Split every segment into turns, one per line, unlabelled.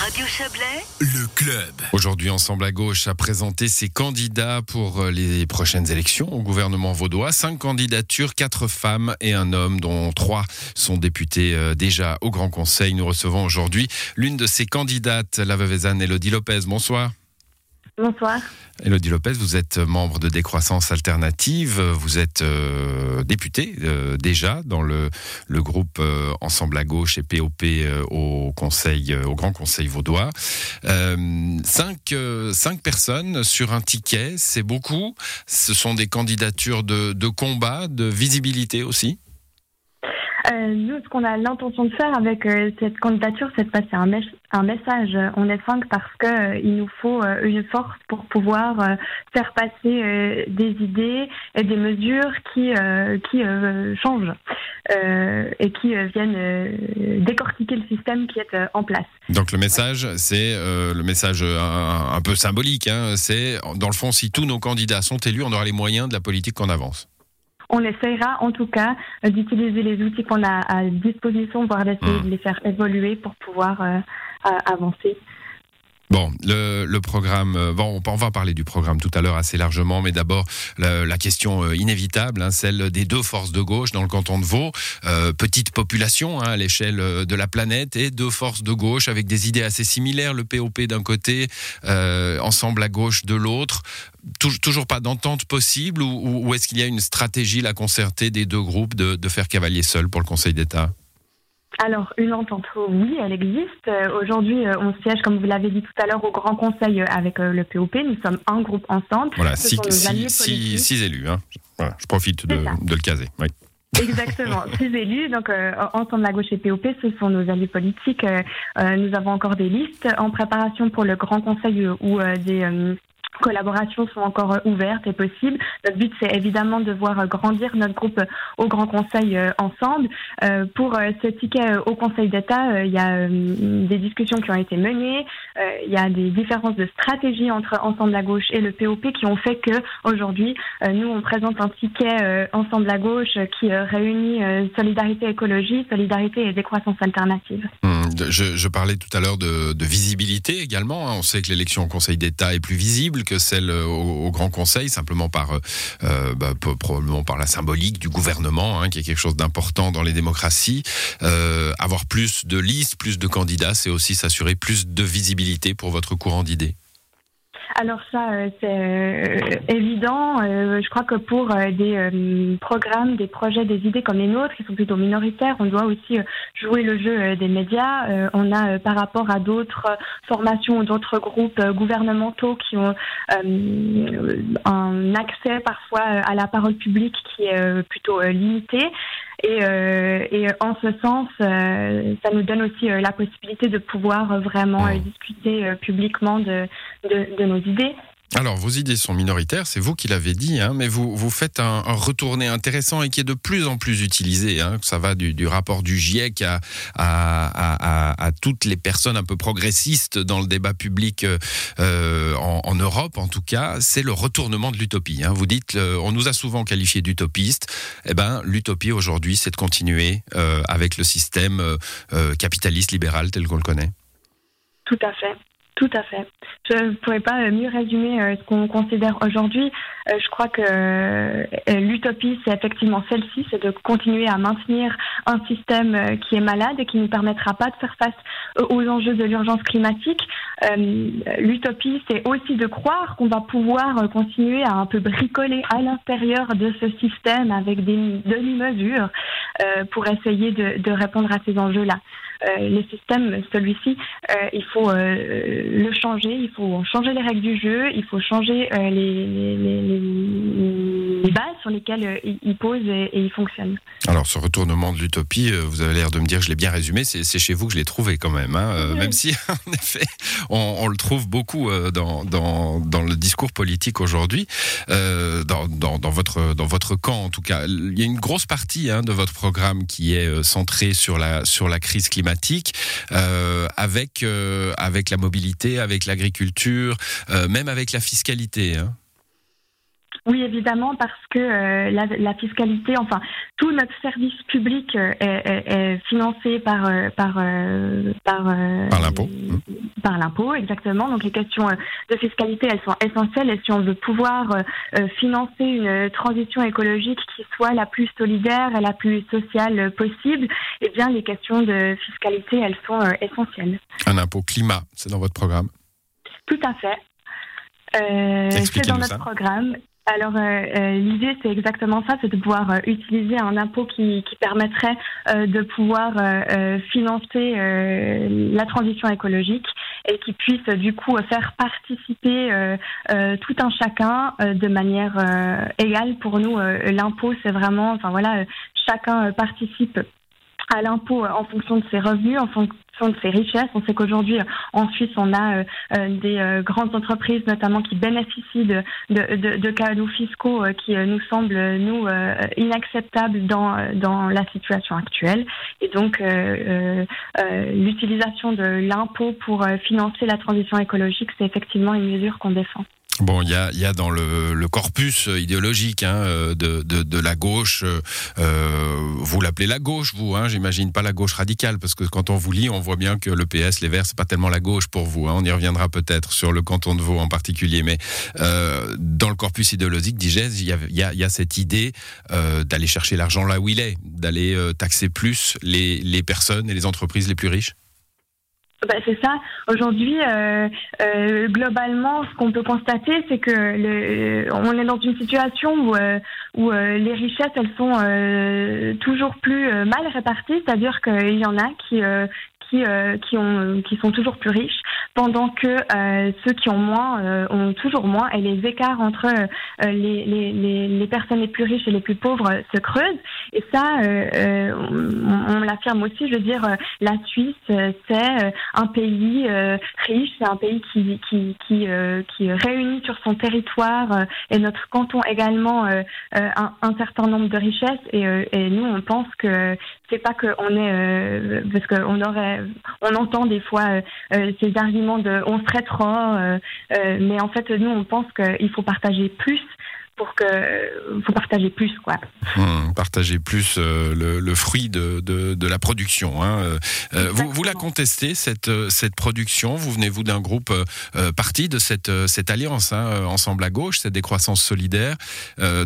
Radio Chablais,
Le club.
Aujourd'hui, Ensemble à gauche a présenté ses candidats pour euh, les prochaines élections au gouvernement vaudois. Cinq candidatures, quatre femmes et un homme, dont trois sont députés euh, déjà au Grand Conseil. Nous recevons aujourd'hui l'une de ces candidates, la veuve Elodie Lopez. Bonsoir.
Bonsoir.
Elodie Lopez, vous êtes membre de Décroissance Alternative, vous êtes euh, députée euh, déjà dans le, groupe euh, Ensemble à gauche et POP au Conseil, au Grand Conseil vaudois. Cinq, personnes sur un ticket, c'est beaucoup. Ce sont des candidatures de combat, de visibilité aussi.
Euh, nous, ce qu'on a l'intention de faire avec euh, cette candidature, c'est de passer un, un message. On est cinq parce que euh, il nous faut euh, une force pour pouvoir euh, faire passer des idées et des mesures qui qui changent et qui viennent décortiquer le système qui est en place.
Donc le message, c'est le message un, un peu symbolique. Hein, c'est dans le fond, si tous nos candidats sont élus, on aura les moyens de la politique qu'on avance.
On essaiera en tout cas euh, d'utiliser les outils qu'on a à disposition, voire d'essayer
Mm.
de les faire évoluer pour pouvoir euh, à- avancer.
Bon, le, le programme, euh, bon, on, va parler du programme tout à l'heure assez largement, mais d'abord la, la question euh, inévitable, hein, celle des deux forces de gauche dans le canton de Vaud, Euh, petite population hein, à l'échelle euh, de la planète et deux forces de gauche avec des idées assez similaires, le POP d'un côté, euh, ensemble à gauche de l'autre. Tou- toujours pas d'entente possible ou, ou- ou est-ce qu'il y a une stratégie la concertée des deux groupes de, de faire cavalier seul pour le Conseil d'État?
Alors, une entente, oui, elle existe. Euh, Aujourd'hui, euh, on siège, comme vous l'avez dit tout à l'heure, au Grand Conseil euh, avec le POP. Nous sommes un groupe ensemble.
Voilà, six, six- six- élus. Hein. Voilà, je profite de, le caser. Oui.
Exactement, six élus. Donc, ensemble la gauche et POP, ce sont nos alliés politiques. Nous avons encore des listes en préparation pour le Grand Conseil où des collaborations sont encore euh, ouvertes et possibles. Notre but, c'est évidemment de voir euh, grandir notre groupe euh, au Grand Conseil ensemble. Pour ce ticket au Conseil d'État, il y a des discussions qui ont été menées. Il y a des différences de stratégie entre Ensemble la gauche et le POP qui ont fait que aujourd'hui, nous, on présente un ticket Ensemble la gauche qui réunit solidarité écologie, solidarité et décroissance alternative.
De- Je, parlais tout à l'heure de, de visibilité également. hein. On sait que l'élection au Conseil d'État est plus visible que celle euh, au, Grand Conseil, simplement par euh, euh, bah, probablement par la symbolique du gouvernement, hein, qui est quelque chose d'important dans les démocraties. Avoir plus de listes, plus de candidats, c'est aussi s'assurer plus de visibilité pour votre courant d'idées.
Alors ça, euh, c'est euh, évident. Euh, je crois que pour des programmes, des projets, des idées comme les nôtres, qui sont plutôt minoritaires, on doit aussi jouer le jeu des médias. On a, par rapport à d'autres formations ou d'autres groupes gouvernementaux qui ont un accès parfois à la parole publique qui est plutôt limité. Et, euh, et en ce sens, euh, ça nous donne aussi euh, la possibilité de pouvoir vraiment discuter publiquement de, de, de nos idées.
Alors, vos idées sont minoritaires, c'est vous qui l'avez dit, hein, mais vous, vous faites un, un retourné intéressant et qui est de plus en plus utilisé. Hein, ça va du, du rapport du GIEC à, à, à, à- à toutes les personnes un peu progressistes dans le débat public euh, euh, en, en Europe, en tout cas, c'est le retournement de l'utopie. Hein. Vous dites, euh, on nous a souvent qualifiés d'utopistes. Eh ben, l'utopie aujourd'hui, c'est de continuer euh, avec le système capitaliste libéral tel qu'on le connaît.
Tout à fait. Tout à fait. Je ne pourrais pas euh, mieux résumer euh, ce qu'on considère aujourd'hui. Euh, je crois que l'utopie, c'est effectivement celle-ci, c'est de continuer à maintenir un système qui est malade et qui ne permettra pas de faire face aux enjeux de l'urgence climatique. L'utopie, c'est aussi de croire qu'on va pouvoir continuer à un peu bricoler à l'intérieur de ce système avec des demi-mesures pour essayer de répondre à ces enjeux-là. Euh, le système, celui-ci, euh, il faut euh, le changer, il faut changer les règles du jeu, il faut changer les, les, les, les- les bases sur lesquelles il, pose et, et il fonctionne.
Alors, ce retournement de l'utopie, vous avez l'air de me dire, je l'ai bien résumé, c'est chez vous que je l'ai trouvé quand même. hein,
Oui.
Même si, en effet, on, on le trouve beaucoup dans, dans, dans le discours politique aujourd'hui, euh, dans, dans, votre, dans votre camp en tout cas. Il y a une grosse partie hein, de votre programme qui est centrée sur la, sur la crise climatique, euh, avec, euh, avec la mobilité, avec l'agriculture, euh, même avec la fiscalité. hein.
Oui, évidemment, parce que euh, la, la fiscalité, enfin, tout notre service public euh, est, est- est financé par euh, par par,
Par l'impôt.
Par l'impôt, exactement. Donc les questions de fiscalité, elles sont essentielles. Et si on veut pouvoir financer une transition écologique qui soit la plus solidaire et la plus sociale possible, eh bien les questions de fiscalité, elles sont essentielles.
Un impôt climat, c'est dans votre programme
Tout à fait. c'est dans notre programme alors euh, euh, l'idée c'est exactement ça, c'est de pouvoir euh, utiliser un impôt qui, qui permettrait de pouvoir financer la transition écologique et qui puisse du coup faire participer tout un chacun de manière égale. Pour nous, l'impôt c'est vraiment, enfin voilà, chacun participe à l'impôt en fonction de ses revenus, en de ses richesses. On sait qu'aujourd'hui, en Suisse, on a euh, euh, des euh, grandes entreprises, notamment, qui bénéficient de, de, de, cadeaux fiscaux qui nous semblent, nous, inacceptables dans, dans la situation actuelle. Et donc, l'utilisation de l'impôt pour financer la transition écologique, c'est effectivement une mesure qu'on défend.
Bon, il y a, y a, dans le, corpus idéologique hein, de, de, de, la gauche, euh, vous l'appelez la gauche, vous, hein, j'imagine pas la gauche radicale, parce que quand on vous lit, on voit bien que le PS, les Verts, c'est pas tellement la gauche pour vous. Hein, on y reviendra peut-être sur le canton de Vaud en particulier, mais euh, dans le corpus idéologique d'IGES, il y a, y, y a, cette idée euh, d'aller chercher l'argent là où il est, d'aller euh, taxer plus les, les personnes et les entreprises les plus riches.
Bah, c'est ça. Aujourd'hui, euh, euh, globalement, ce qu'on peut constater, c'est que le, on est dans une situation où, euh, où euh, les richesses, elles sont euh, toujours plus mal réparties, c'est-à-dire qu'il y en a qui qui, qui, ont, qui sont toujours plus riches, pendant que euh, ceux qui ont moins euh, ont toujours moins, et les écarts entre les, les, les, les, personnes les plus riches et les plus pauvres se creusent. Et ça, on, on l'affirme aussi, je veux dire, la Suisse, c'est un pays riche, c'est un pays qui, qui, qui, qui réunit sur son territoire, et notre canton également, un, un, certain nombre de richesses, et, et nous, on pense que c'est pas qu'on est, parce qu'on aurait on entend des fois euh, euh, ces arguments de on serait trop, euh, mais en fait nous on pense qu'il faut partager plus pour que faut partager plus quoi.
Hum, partager plus euh, le, fruit de, de, la production. Hein. Euh, euh, vous, vous la contestez cette cette production? Vous venez vous d'un groupe parti de cette cette alliance hein, ensemble à gauche, cette décroissance solidaire,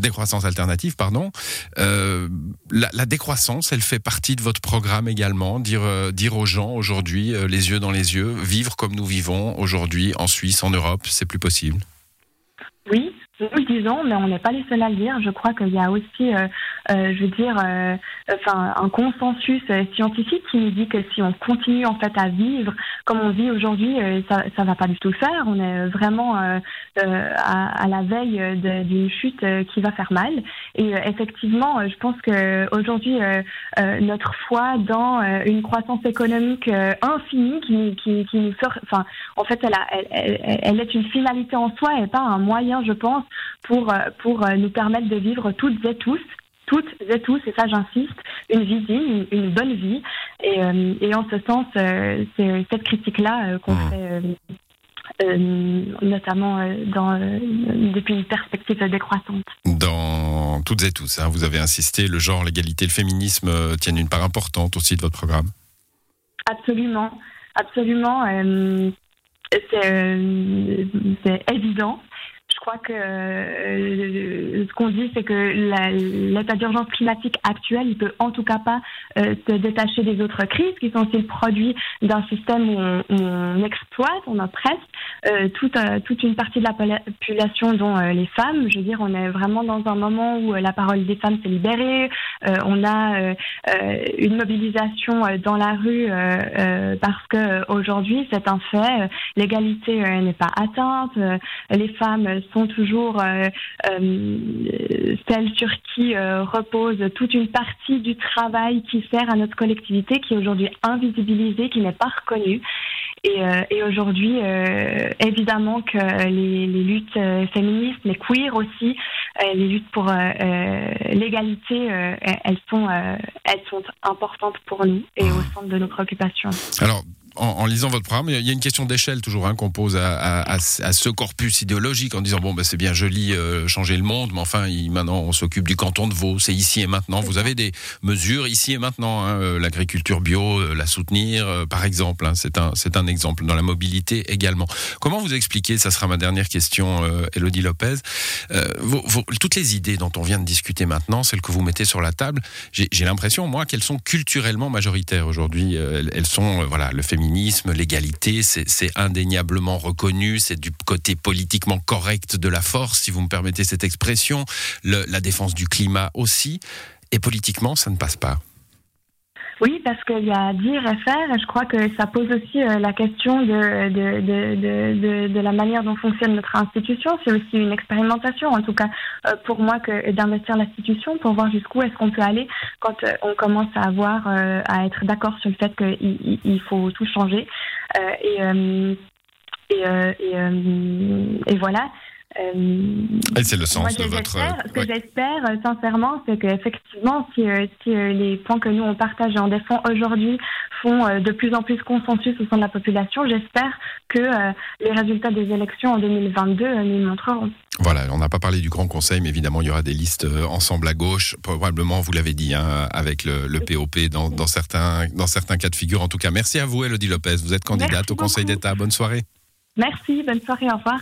décroissance alternative pardon. La, la, décroissance, elle fait partie de votre programme également. Dire dire aux gens aujourd'hui les yeux dans les yeux, vivre comme nous vivons aujourd'hui en Suisse, en Europe, c'est plus possible?
Oui, nous disons, mais on n'est pas les seuls à le dire. Je crois qu'il y a aussi, euh, je veux dire, euh, enfin, un consensus scientifique qui nous dit que si on continue en fait à vivre comme on vit aujourd'hui, ça, ça va pas du tout faire. On est vraiment à, à, la veille d'une chute qui va faire mal. Et effectivement, je pense que aujourd'hui, notre foi dans une croissance économique infinie qui, qui, qui nous enfin, en fait, elle, a, elle, elle, est une finalité en soi et pas un moyen, je pense pour, euh, pour euh, nous permettre de vivre toutes et tous toutes et tous, et ça j'insiste, une vie digne, une, bonne vie. Et, euh, et, en ce sens, c'est cette critique-là qu'on mmh. fait. notamment dans, depuis une perspective décroissante.
Dans toutes et tous, hein, vous avez insisté, le genre, l'égalité, le féminisme tiennent une part importante aussi de votre programme.
Absolument, absolument. c'est évident crois que euh, ce qu'on dit, c'est que l'état d'urgence climatique actuel, il peut en tout cas pas euh, se détacher des autres crises qui sont aussi le produit d'un système où on, exploite, on oppresse euh, toute, toute une partie de la population, dont les femmes. Je veux dire, on est vraiment dans un moment où la parole des femmes s'est libérée. on a une mobilisation dans la rue parce que aujourd'hui, c'est un fait. L'égalité n'est pas atteinte. les femmes sont toujours euh, euh, celles sur qui euh, repose toute une partie du travail qui sert à notre collectivité, qui est aujourd'hui invisibilisée, qui n'est pas reconnue. Et, et aujourd'hui, évidemment que les, luttes féministes, mais queer aussi, les luttes pour l'égalité, elles sont elles sont importantes pour nous et au centre de nos préoccupations.
Alors en, lisant votre programme, il y a une question d'échelle toujours hein, qu'on pose à, ce corpus idéologique en disant bon, ben, c'est bien joli euh, changer le monde, mais enfin, maintenant, on s'occupe du canton de Vaud, c'est ici et maintenant. Vous avez des mesures ici et maintenant, hein, euh, l'agriculture bio, euh, la soutenir, par exemple. Hein, c'est un, c'est un exemple dans la mobilité également. Comment vous expliquez, ça sera ma dernière question, Elodie Lopez, toutes les idées dont on vient de discuter maintenant, celles que vous mettez sur la table, j'ai, l'impression, moi, qu'elles sont culturellement majoritaires aujourd'hui. elles sont, voilà, le féminisme, l'égalité, c'est indéniablement reconnu, c'est du côté politiquement correct de la force, si vous me permettez cette expression, la défense du climat aussi, et politiquement, ça ne passe pas.
Oui, parce qu'il y a dire et faire, et je crois que ça pose aussi euh, la question de, de, de, de, la manière dont fonctionne notre institution. C'est aussi une expérimentation, en tout cas euh, pour moi, que d'investir l'institution pour voir jusqu'où est-ce qu'on peut aller quand euh, on commence à avoir, à être d'accord sur le fait qu'il il faut tout changer. et, et, et, et, voilà.
Euh, c'est le sens de votre.
Ce que j'espère euh, sincèrement, c'est qu'effectivement, si, euh, si les points que nous on partage et on défend aujourd'hui font de plus en plus consensus au sein de la population, j'espère que les résultats des élections en 2022 nous montreront.
Voilà, on n'a pas parlé du Grand Conseil, mais évidemment, il y aura des listes ensemble à gauche, probablement, vous l'avez dit, hein, avec le, le POP dans, dans, certains, dans certains cas de figure. En tout cas, merci à vous, Elodie Lopez. Vous êtes candidate au Conseil d'État. Bonne soirée.
Merci, bonne soirée, au revoir.